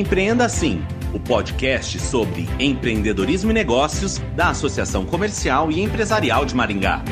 Empreenda Assim, o podcast sobre empreendedorismo e negócios da Associação Comercial e Empresarial de Maringá.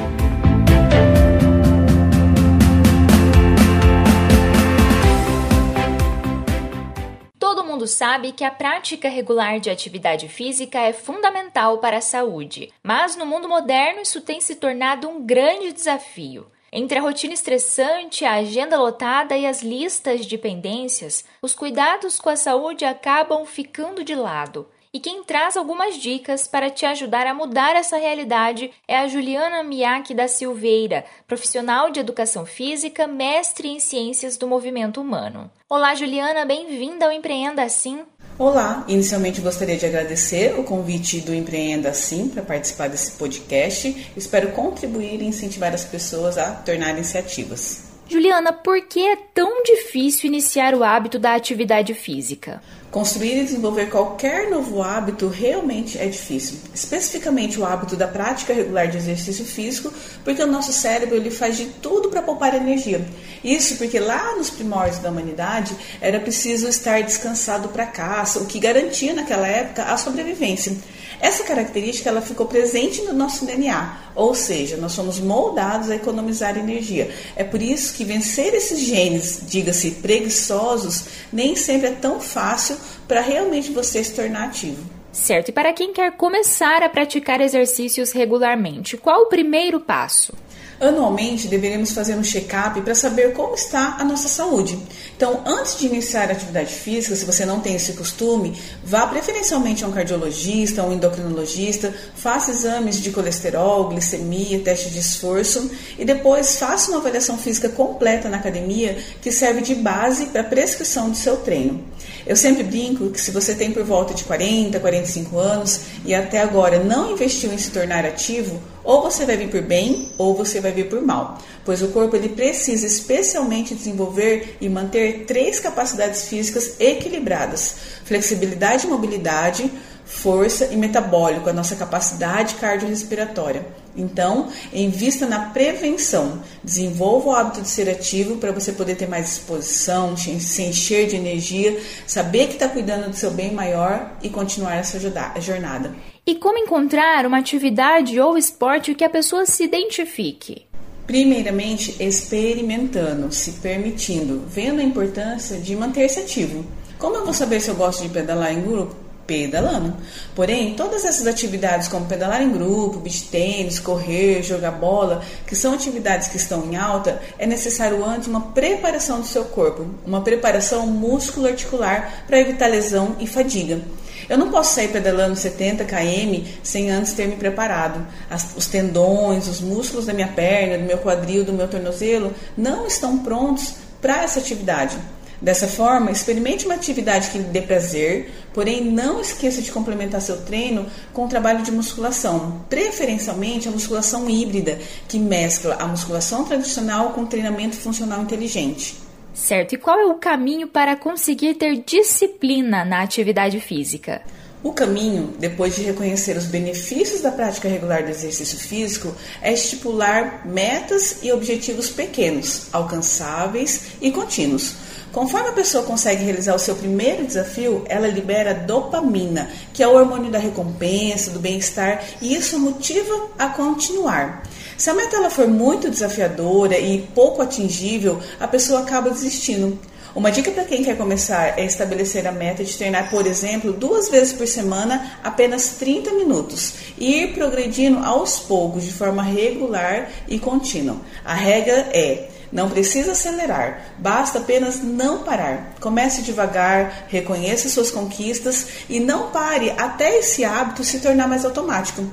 Todo mundo sabe que a prática regular de atividade física é fundamental para a saúde, mas no mundo moderno isso tem se tornado um grande desafio. Entre a rotina estressante, a agenda lotada e as listas de pendências, os cuidados com a saúde acabam ficando de lado. E quem traz algumas dicas para te ajudar a mudar essa realidade é a Juliana Miyake da Silveira, profissional de educação física, mestre em ciências do movimento humano. Olá, Juliana, bem-vinda ao Empreenda Assim. Olá, inicialmente gostaria de agradecer o convite do Empreenda Assim para participar desse podcast. Espero contribuir e incentivar as pessoas a tornarem-se ativas. Juliana, por que é tão difícil iniciar o hábito da atividade física? Construir e desenvolver qualquer novo hábito realmente é difícil, especificamente o hábito da prática regular de exercício físico, porque o nosso cérebro ele faz de tudo para poupar energia. Isso porque lá nos primórdios da humanidade era preciso estar descansado para caça, o que garantia naquela época a sobrevivência. Essa característica ela ficou presente no nosso DNA, ou seja, nós somos moldados a economizar energia. É por isso que vencer esses genes, diga-se preguiçosos, nem sempre é tão fácil para realmente você se tornar ativo. Certo, e para quem quer começar a praticar exercícios regularmente, qual o primeiro passo? Anualmente deveremos fazer um check-up para saber como está a nossa saúde. Então, antes de iniciar a atividade física, se você não tem esse costume, vá preferencialmente a um cardiologista, a um endocrinologista, faça exames de colesterol, glicemia, teste de esforço e depois faça uma avaliação física completa na academia que serve de base para a prescrição do seu treino. Eu sempre brinco que se você tem por volta de 40, 45 anos e até agora não investiu em se tornar ativo, ou você vai vir por bem ou você vai vir por mal, pois o corpo ele precisa especialmente desenvolver e manter três capacidades físicas equilibradas: flexibilidade e mobilidade, força e metabólico, a nossa capacidade cardiorrespiratória. Então, invista na prevenção. Desenvolva o hábito de ser ativo para você poder ter mais disposição, se encher de energia, saber que está cuidando do seu bem maior e continuar essa jornada. E como encontrar uma atividade ou esporte que a pessoa se identifique? Primeiramente, experimentando, se permitindo, vendo a importância de manter-se ativo. Como eu vou saber se eu gosto de pedalar em grupo? Pedalando. Porém, todas essas atividades, como pedalar em grupo, beach tênis, correr, jogar bola, que são atividades que estão em alta, é necessário antes uma preparação do seu corpo, uma preparação músculo-articular para evitar lesão e fadiga. Eu não posso sair pedalando 70 km sem antes ter me preparado. As, os tendões, os músculos da minha perna, do meu quadril, do meu tornozelo não estão prontos para essa atividade. Dessa forma, experimente uma atividade que lhe dê prazer, porém não esqueça de complementar seu treino com o trabalho de musculação, preferencialmente a musculação híbrida, que mescla a musculação tradicional com treinamento funcional inteligente. Certo. E qual é o caminho para conseguir ter disciplina na atividade física? O caminho, depois de reconhecer os benefícios da prática regular do exercício físico, é estipular metas e objetivos pequenos, alcançáveis e contínuos. Conforme a pessoa consegue realizar o seu primeiro desafio, ela libera dopamina, que é o hormônio da recompensa, do bem-estar, e isso motiva a continuar. Se a meta ela for muito desafiadora e pouco atingível, a pessoa acaba desistindo. Uma dica para quem quer começar é estabelecer a meta de treinar, por exemplo, duas vezes por semana, apenas 30 minutos, e ir progredindo aos poucos, de forma regular e contínua. A regra é não precisa acelerar, basta apenas não parar. Comece devagar, reconheça suas conquistas e não pare até esse hábito se tornar mais automático.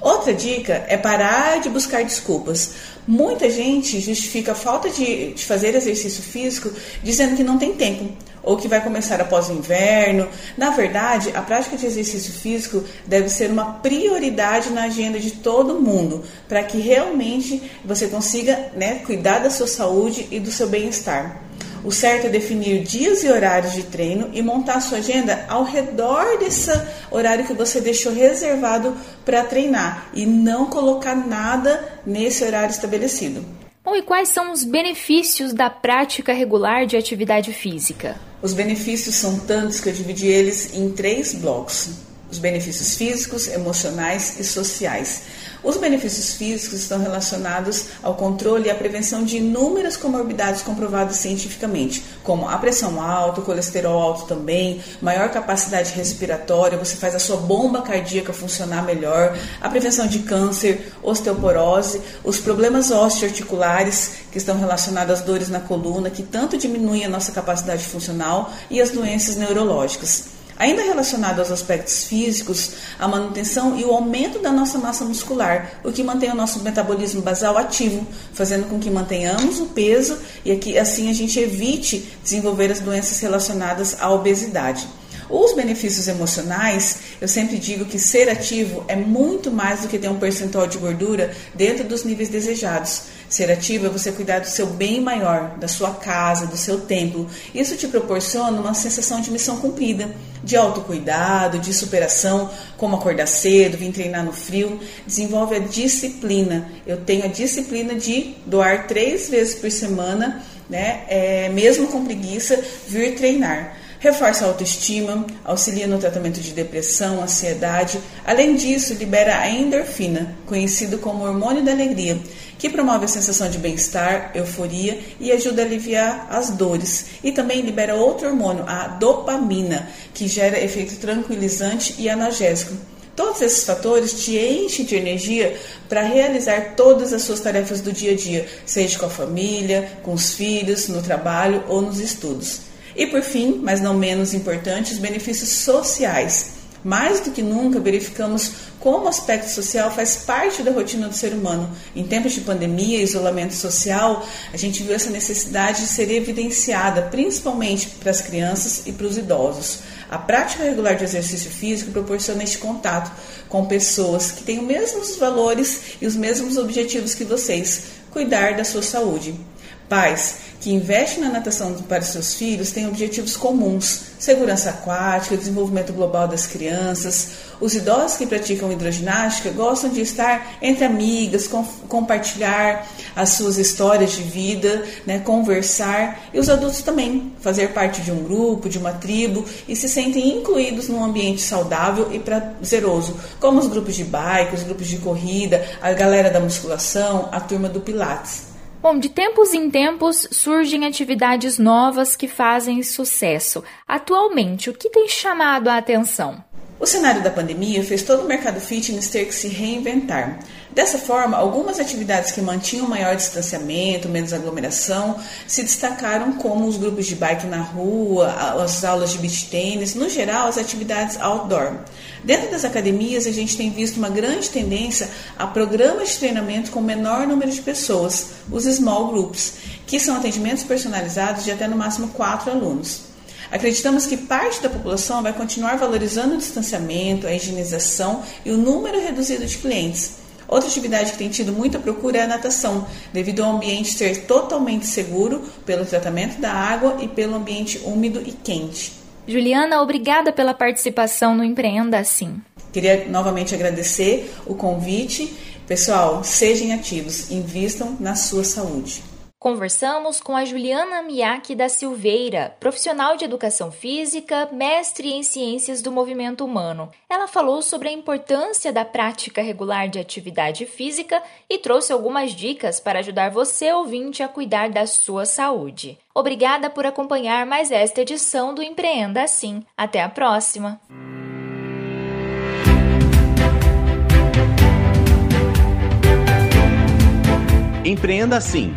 Outra dica é parar de buscar desculpas. Muita gente justifica a falta de, de, fazer exercício físico dizendo que não tem tempo ou que vai começar após o inverno. Na verdade, a prática de exercício físico deve ser uma prioridade na agenda de todo mundo para que realmente você consiga né, cuidar da sua saúde e do seu bem-estar. O certo é definir dias e horários de treino e montar a sua agenda ao redor desse horário que você deixou reservado para treinar e não colocar nada nesse horário estabelecido. Bom, e quais são os benefícios da prática regular de atividade física? Os benefícios são tantos que eu dividi eles em três blocos: os benefícios físicos, emocionais e sociais. Os benefícios físicos estão relacionados ao controle e à prevenção de inúmeras comorbidades comprovadas cientificamente, como a pressão alta, o colesterol alto também, maior capacidade respiratória, você faz a sua bomba cardíaca funcionar melhor, a prevenção de câncer, osteoporose, os problemas osteoarticulares que estão relacionados às dores na coluna, que tanto diminuem a nossa capacidade funcional, e as doenças neurológicas. Ainda relacionado aos aspectos físicos, a manutenção e o aumento da nossa massa muscular, o que mantém o nosso metabolismo basal ativo, fazendo com que mantenhamos o peso e aqui, assim a gente evite desenvolver as doenças relacionadas à obesidade. Os benefícios emocionais, eu sempre digo que ser ativo é muito mais do que ter um percentual de gordura dentro dos níveis desejados. Ser ativo é você cuidar do seu bem maior, da sua casa, do seu templo. Isso te proporciona uma sensação de missão cumprida, de autocuidado, de superação, como acordar cedo, vir treinar no frio. Desenvolve a disciplina. Eu tenho a disciplina de doar três vezes por semana, né, é, mesmo com preguiça, vir treinar reforça a autoestima, auxilia no tratamento de depressão, ansiedade. Além disso, libera a endorfina, conhecido como hormônio da alegria, que promove a sensação de bem-estar, euforia e ajuda a aliviar as dores. E também libera outro hormônio, a dopamina, que gera efeito tranquilizante e analgésico. Todos esses fatores te enchem de energia para realizar todas as suas tarefas do dia a dia, seja com a família, com os filhos, no trabalho ou nos estudos. E por fim, mas não menos importante, os benefícios sociais. Mais do que nunca, verificamos como o aspecto social faz parte da rotina do ser humano. Em tempos de pandemia e isolamento social, a gente viu essa necessidade de ser evidenciada, principalmente para as crianças e para os idosos. A prática regular de exercício físico proporciona este contato com pessoas que têm os mesmos valores e os mesmos objetivos que vocês, cuidar da sua saúde. Pais, que investe na natação para seus filhos têm objetivos comuns: segurança aquática, desenvolvimento global das crianças. Os idosos que praticam hidroginástica gostam de estar entre amigas, com, compartilhar as suas histórias de vida, né, conversar. E os adultos também, fazer parte de um grupo, de uma tribo e se sentem incluídos num ambiente saudável e prazeroso, como os grupos de bike, os grupos de corrida, a galera da musculação, a turma do Pilates. Bom, de tempos em tempos surgem atividades novas que fazem sucesso. Atualmente, o que tem chamado a atenção? O cenário da pandemia fez todo o mercado fitness ter que se reinventar. Dessa forma, algumas atividades que mantinham maior distanciamento, menos aglomeração, se destacaram como os grupos de bike na rua, as aulas de beach tênis, no geral, as atividades outdoor. Dentro das academias, a gente tem visto uma grande tendência a programas de treinamento com menor número de pessoas, os small groups, que são atendimentos personalizados de até no máximo quatro alunos. Acreditamos que parte da população vai continuar valorizando o distanciamento, a higienização e o número reduzido de clientes. Outra atividade que tem tido muita procura é a natação, devido ao ambiente ser totalmente seguro pelo tratamento da água e pelo ambiente úmido e quente. Juliana, obrigada pela participação no Empreenda Assim. Queria novamente agradecer o convite. Pessoal, sejam ativos, invistam na sua saúde. Conversamos com a Juliana Miyake da Silveira, profissional de educação física, mestre em ciências do movimento humano. Ela falou sobre a importância da prática regular de atividade física e trouxe algumas dicas para ajudar você, ouvinte, a cuidar da sua saúde. Obrigada por acompanhar mais esta edição do Empreenda Assim. Até a próxima! Empreenda Assim